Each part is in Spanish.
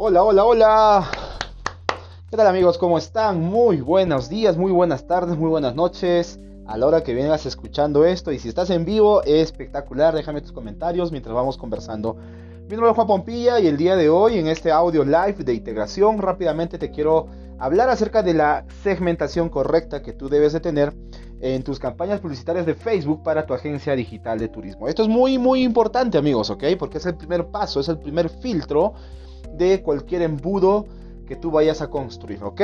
Hola, hola, hola. ¿Qué tal amigos? ¿Cómo están? Muy buenos días, muy buenas tardes, muy buenas noches. A la hora que vengas escuchando esto y si estás en vivo, es espectacular. Déjame tus comentarios mientras vamos conversando. Mi nombre es Juan Pompilla y el día de hoy en este audio live de integración rápidamente te quiero hablar acerca de la segmentación correcta que tú debes de tener en tus campañas publicitarias de Facebook para tu agencia digital de turismo. Esto es muy muy importante amigos, ¿ok? Porque es el primer paso, es el primer filtro de cualquier embudo que tú vayas a construir, ¿ok?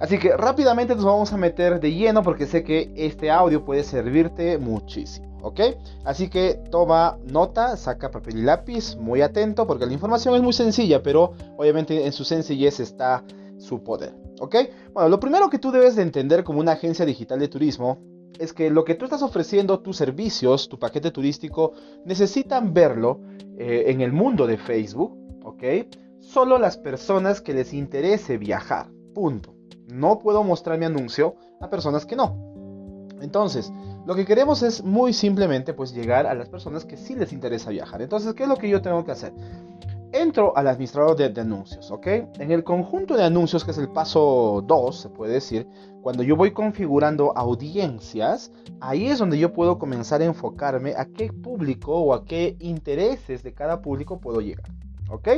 Así que rápidamente nos vamos a meter de lleno porque sé que este audio puede servirte muchísimo, ¿ok? Así que toma nota, saca papel y lápiz, muy atento porque la información es muy sencilla, pero obviamente en su sencillez está su poder, ¿ok? Bueno, lo primero que tú debes de entender como una agencia digital de turismo es que lo que tú estás ofreciendo, tus servicios, tu paquete turístico, necesitan verlo eh, en el mundo de Facebook, ¿ok? Solo las personas que les interese viajar. Punto. No puedo mostrar mi anuncio a personas que no. Entonces, lo que queremos es muy simplemente pues llegar a las personas que sí les interesa viajar. Entonces, ¿qué es lo que yo tengo que hacer? Entro al administrador de, anuncios, ¿ok? En el conjunto de anuncios, que es el paso 2, se puede decir, cuando yo voy configurando audiencias, ahí es donde yo puedo comenzar a enfocarme a qué público o a qué intereses de cada público puedo llegar, ¿ok?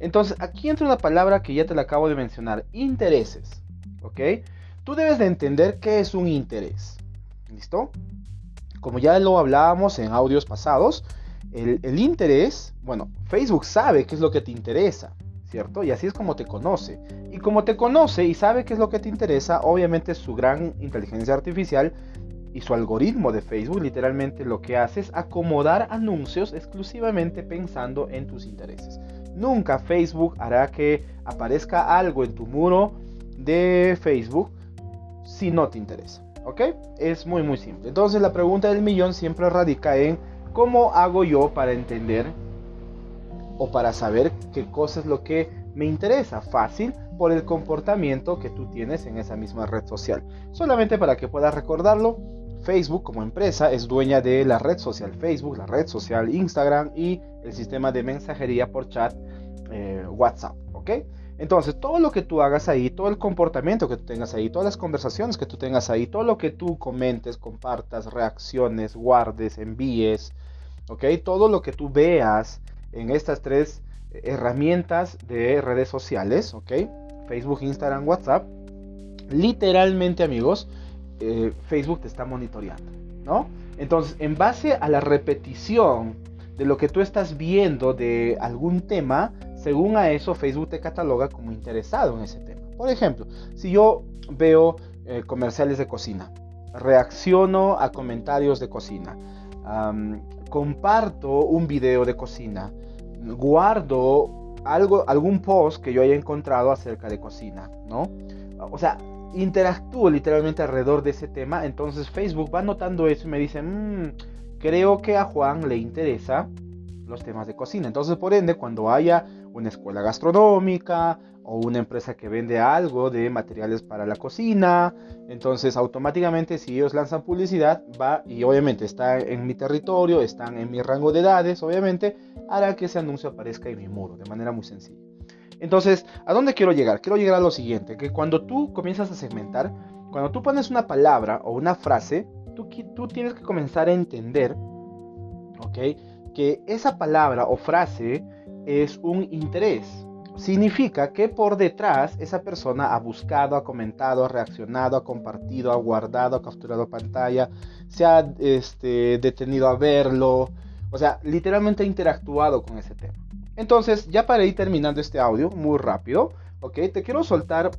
Entonces, aquí entra una palabra que ya te la acabo de mencionar, intereses. ¿Ok? Tú debes de entender qué es un interés. ¿Listo? Como ya lo hablábamos en audios pasados, el, interés, bueno, Facebook sabe qué es lo que te interesa, ¿cierto? Y así es como te conoce. Y como te conoce y sabe qué es lo que te interesa, obviamente su gran inteligencia artificial y su algoritmo de Facebook literalmente lo que hace es acomodar anuncios exclusivamente pensando en tus intereses. Nunca Facebook hará que aparezca algo en tu muro de Facebook si no te interesa. ¿Ok? Es muy muy simple. Entonces la pregunta del millón siempre radica en cómo hago yo para entender o para saber qué cosa es lo que me interesa. Fácil por el comportamiento que tú tienes en esa misma red social. Solamente para que puedas recordarlo, Facebook como empresa es dueña de la red social Facebook, la red social Instagram y el sistema de mensajería por chat eh, WhatsApp, ¿ok? Entonces, todo lo que tú hagas ahí, todo el comportamiento que tú tengas ahí, todas las conversaciones que tú tengas ahí, todo lo que tú comentes, compartas, reacciones, guardes, envíes, ¿ok? Todo lo que tú veas en estas tres herramientas de redes sociales, ¿ok? Facebook, Instagram, WhatsApp. Literalmente, amigos, eh, Facebook te está monitoreando, ¿no? Entonces, en base a la repetición de lo que tú estás viendo de algún tema, según a eso Facebook te cataloga como interesado en ese tema. Por ejemplo, si yo veo eh, comerciales de cocina, reacciono a comentarios de cocina, comparto un video de cocina, guardo algo, algún post que yo haya encontrado acerca de cocina, ¿no? O sea, interactúo literalmente alrededor de ese tema, entonces Facebook va notando eso y me dice, mmm, creo que a Juan le interesa los temas de cocina. Entonces, por ende, cuando haya una escuela gastronómica o una empresa que vende algo de materiales para la cocina, entonces automáticamente si ellos lanzan publicidad, va y obviamente está en mi territorio, están en mi rango de edades, obviamente, hará que ese anuncio aparezca en mi muro de manera muy sencilla. Entonces, ¿a dónde quiero llegar? Quiero llegar a lo siguiente, que cuando tú comienzas a segmentar, cuando tú pones una palabra o una frase, tú, tienes que comenzar a entender, ¿ok? Que esa palabra o frase es un interés. Significa que por detrás esa persona ha buscado, ha comentado, ha reaccionado, ha compartido, ha guardado, ha capturado pantalla, se ha este, detenido a verlo, o sea, literalmente ha interactuado con ese tema. Entonces, ya para ir terminando este audio, muy rápido, ¿ok? Te quiero soltar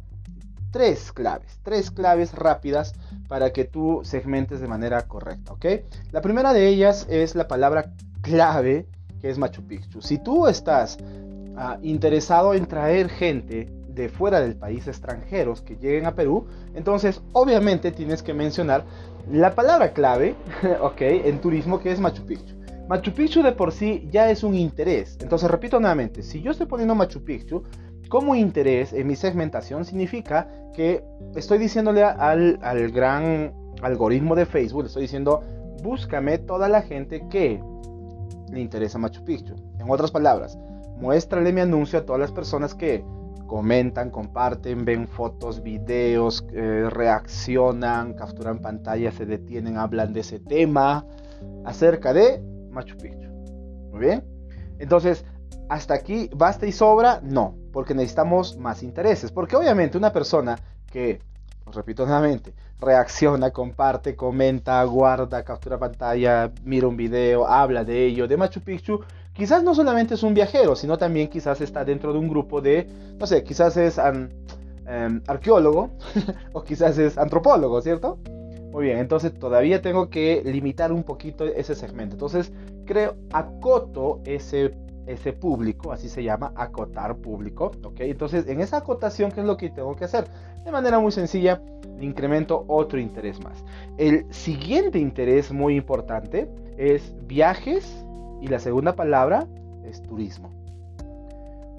tres claves, tres claves rápidas para que tú segmentes de manera correcta, ¿ok? La primera de ellas es la palabra clave que es Machu Picchu. Si tú estás ah, interesado en traer gente de fuera del país, extranjeros que lleguen a Perú, entonces obviamente tienes que mencionar la palabra clave, en turismo que es Machu Picchu. Machu Picchu de por sí ya es un interés. Entonces repito nuevamente, si yo estoy poniendo Machu Picchu como interés en mi segmentación, significa que estoy diciéndole al, al gran algoritmo de Facebook, estoy diciendo, búscame toda la gente que le interesa Machu Picchu. En otras palabras, muéstrale mi anuncio a todas las personas que comentan, comparten, ven fotos, videos, eh, reaccionan, capturan pantalla, se detienen, hablan de ese tema acerca de Machu Picchu. Muy bien. Entonces, hasta aquí, ¿basta y sobra? No, porque necesitamos más intereses. Porque obviamente una persona que, os repito nuevamente, reacciona, comparte, comenta, guarda, captura pantalla, mira un video, habla de ello, de Machu Picchu, quizás no solamente es un viajero, sino también quizás está dentro de un grupo de, no sé, quizás es em, arqueólogo o quizás es antropólogo, ¿cierto? Muy bien, entonces todavía tengo que limitar un poquito ese segmento. Entonces creo, acoto ese, ese público, así se llama, acotar público, ¿ok? Entonces en esa acotación, ¿qué es lo que tengo que hacer? De manera muy sencilla, incremento otro interés más. El siguiente interés muy importante es viajes y la segunda palabra es turismo.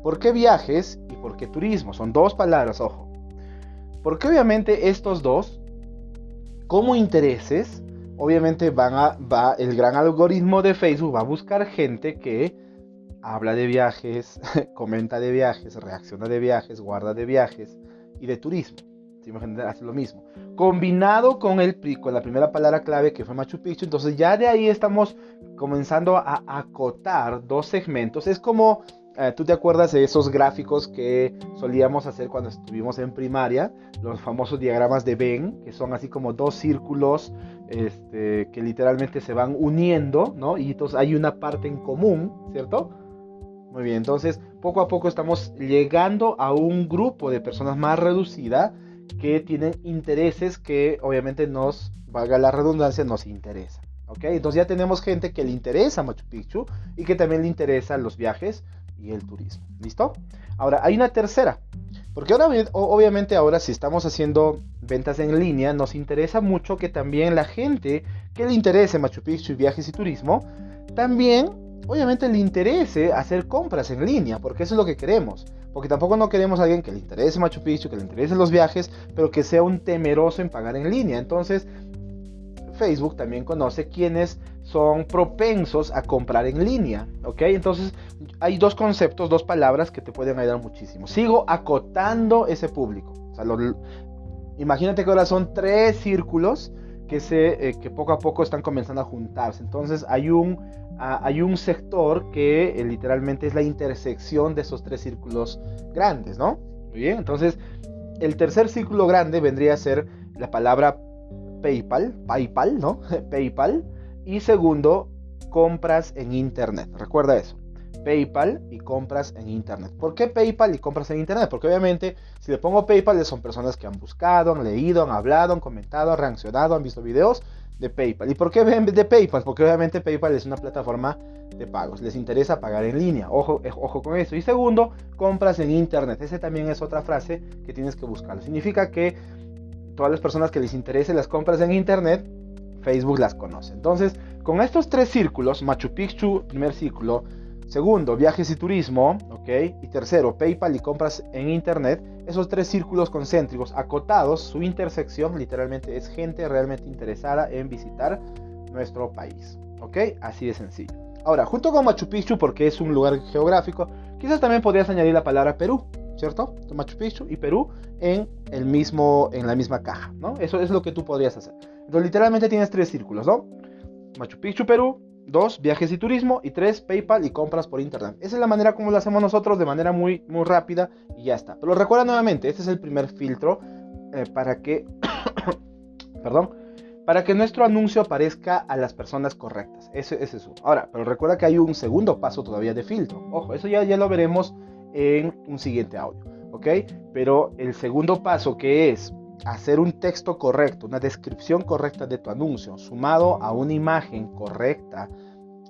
¿Por qué viajes y por qué turismo? Son dos palabras, ojo. Porque obviamente estos dos, como intereses, obviamente va, el gran algoritmo de Facebook va a buscar gente que habla de viajes, comenta de viajes, reacciona de viajes, guarda de viajes y de turismo hace lo mismo. Combinado con, el, con la primera palabra clave que fue Machu Picchu, entonces ya de ahí estamos comenzando a acotar dos segmentos. Es como, tú te acuerdas de esos gráficos que solíamos hacer cuando estuvimos en primaria, los famosos diagramas de Venn, que son así como dos círculos este, que literalmente se van uniendo, ¿no? Y entonces hay una parte en común, ¿cierto? Muy bien, entonces poco a poco estamos llegando a un grupo de personas más reducida que tienen intereses que obviamente nos, valga la redundancia, nos interesan. ¿ok? Entonces ya tenemos gente que le interesa Machu Picchu y que también le interesan los viajes y el turismo. ¿Listo? Ahora, hay una tercera. Porque ahora, obviamente ahora si estamos haciendo ventas en línea, nos interesa mucho que también la gente que le interese Machu Picchu y viajes y turismo, también obviamente le interese hacer compras en línea, porque eso es lo que queremos. Porque tampoco no queremos a alguien que le interese Machu Picchu, que le interesen los viajes, pero que sea un temeroso en pagar en línea. Entonces, Facebook también conoce quienes son propensos a comprar en línea. ¿Ok? Entonces, hay dos conceptos, dos palabras que te pueden ayudar muchísimo. Sigo acotando ese público. imagínate que ahora son tres círculos que, se, eh, que poco a poco están comenzando a juntarse. Entonces, hay un hay un sector que eh, literalmente es la intersección de esos tres círculos grandes, ¿no? Muy bien, entonces el tercer círculo grande vendría a ser la palabra PayPal, PayPal, ¿no? PayPal. Y segundo, compras en Internet. Recuerda eso. PayPal y compras en Internet. ¿Por qué PayPal y compras en Internet? Porque obviamente si le pongo PayPal son personas que han buscado, han leído, han hablado, han comentado, han reaccionado, han visto videos de PayPal. ¿Y por qué de PayPal? Porque obviamente PayPal es una plataforma de pagos. Les interesa pagar en línea. Ojo, eh, ojo con eso. Y segundo, compras en Internet. Ese también es otra frase que tienes que buscar. Significa que todas las personas que les interese las compras en Internet, Facebook las conoce. Entonces, con estos tres círculos, Machu Picchu, primer círculo, Segundo, viajes y turismo, ¿ok? Y tercero, PayPal y compras en Internet. Esos tres círculos concéntricos acotados, su intersección literalmente es gente realmente interesada en visitar nuestro país, ¿ok? Así de sencillo. Ahora, junto con Machu Picchu, porque es un lugar geográfico, quizás también podrías añadir la palabra Perú, ¿cierto? Machu Picchu y Perú en, el mismo, en la misma caja, ¿no? Eso es lo que tú podrías hacer. Literalmente tienes tres círculos, ¿no? Machu Picchu, Perú, Dos, viajes y turismo. Y tres, PayPal y compras por internet. Esa es la manera como lo hacemos nosotros de manera muy, muy rápida y ya está. Pero recuerda nuevamente, este es el primer filtro eh, para que... perdón. Para que nuestro anuncio aparezca a las personas correctas. Ese, es eso. Ahora, pero recuerda que hay un segundo paso todavía de filtro. Ojo, eso ya, ya lo veremos en un siguiente audio. ¿Ok? Pero el segundo paso que es hacer un texto correcto, una descripción correcta de tu anuncio, sumado a una imagen correcta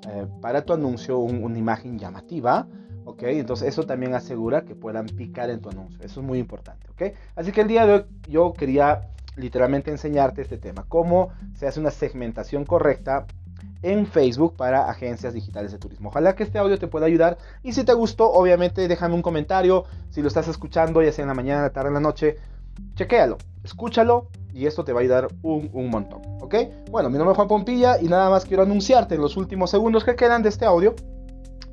eh, para tu anuncio, una imagen llamativa, ¿ok? Entonces eso también asegura que puedan picar en tu anuncio. Eso es muy importante, ¿ok? Así que el día de hoy yo quería literalmente enseñarte este tema, cómo se hace una segmentación correcta en Facebook para agencias digitales de turismo. Ojalá que este audio te pueda ayudar y si te gustó, obviamente déjame un comentario, si lo estás escuchando ya sea en la mañana, la tarde, en la noche, chequéalo escúchalo y esto te va a ayudar un, montón, ¿ok? Bueno, mi nombre es Juan Pompilla y nada más quiero anunciarte en los últimos segundos que quedan de este audio,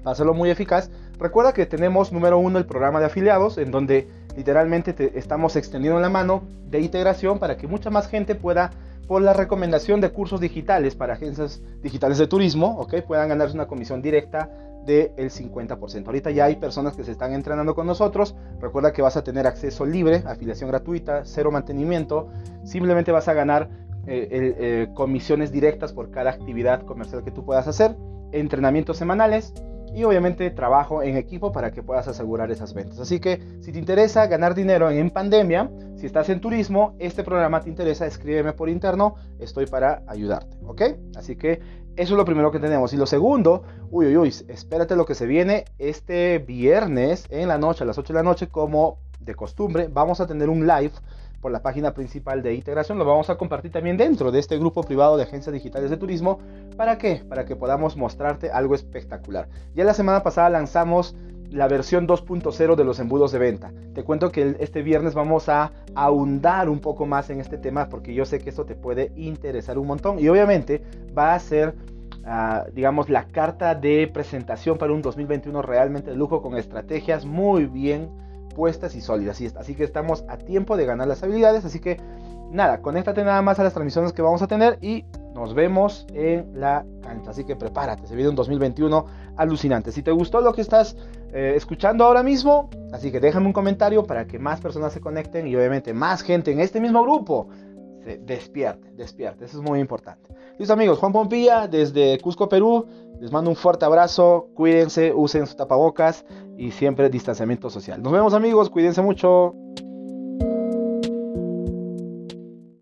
para hacerlo muy eficaz, Recuerda que tenemos número uno el programa de afiliados, en donde literalmente te estamos extendiendo la mano de integración para que mucha más gente pueda, por la recomendación de cursos digitales para agencias digitales de turismo, ¿ok? puedan ganarse una comisión directa del 50%. Ahorita ya hay personas que se están entrenando con nosotros. Recuerda que vas a tener acceso libre, afiliación gratuita, cero mantenimiento. Simplemente vas a ganar eh, eh, comisiones directas por cada actividad comercial que tú puedas hacer, entrenamientos semanales y obviamente trabajo en equipo para que puedas asegurar esas ventas. Así que si te interesa ganar dinero en, pandemia, si estás en turismo, este programa te interesa, escríbeme por interno, estoy para ayudarte, ¿ok? Así que eso es lo primero que tenemos. Y lo segundo, uy, uy, uy, espérate lo que se viene este viernes en la noche, a las 8 de la noche, como de costumbre, vamos a tener un live por la página principal de integración. Lo vamos a compartir también dentro de este grupo privado de agencias digitales de turismo. ¿Para qué? Para que podamos mostrarte algo espectacular. Ya la semana pasada lanzamos la versión 2.0 de los embudos de venta. Te cuento que este viernes vamos a ahondar un poco más en este tema porque yo sé que esto te puede interesar un montón y obviamente va a ser, ah, digamos, la carta de presentación para un 2021 realmente de lujo con estrategias muy bien puestas y sólidas. Así que estamos a tiempo de ganar las habilidades. Así que nada, conéctate nada más a las transmisiones que vamos a tener y nos vemos en la cancha. Así que prepárate, se viene un 2021 alucinante. Si te gustó lo que estás eh, escuchando ahora mismo, así que déjame un comentario para que más personas se conecten y obviamente más gente en este mismo grupo se despierte, despierte. Eso es muy importante. Listo amigos, Juan Pompilla desde Cusco, Perú. Les mando un fuerte abrazo, cuídense, usen sus tapabocas y siempre distanciamiento social. Nos vemos amigos, cuídense mucho.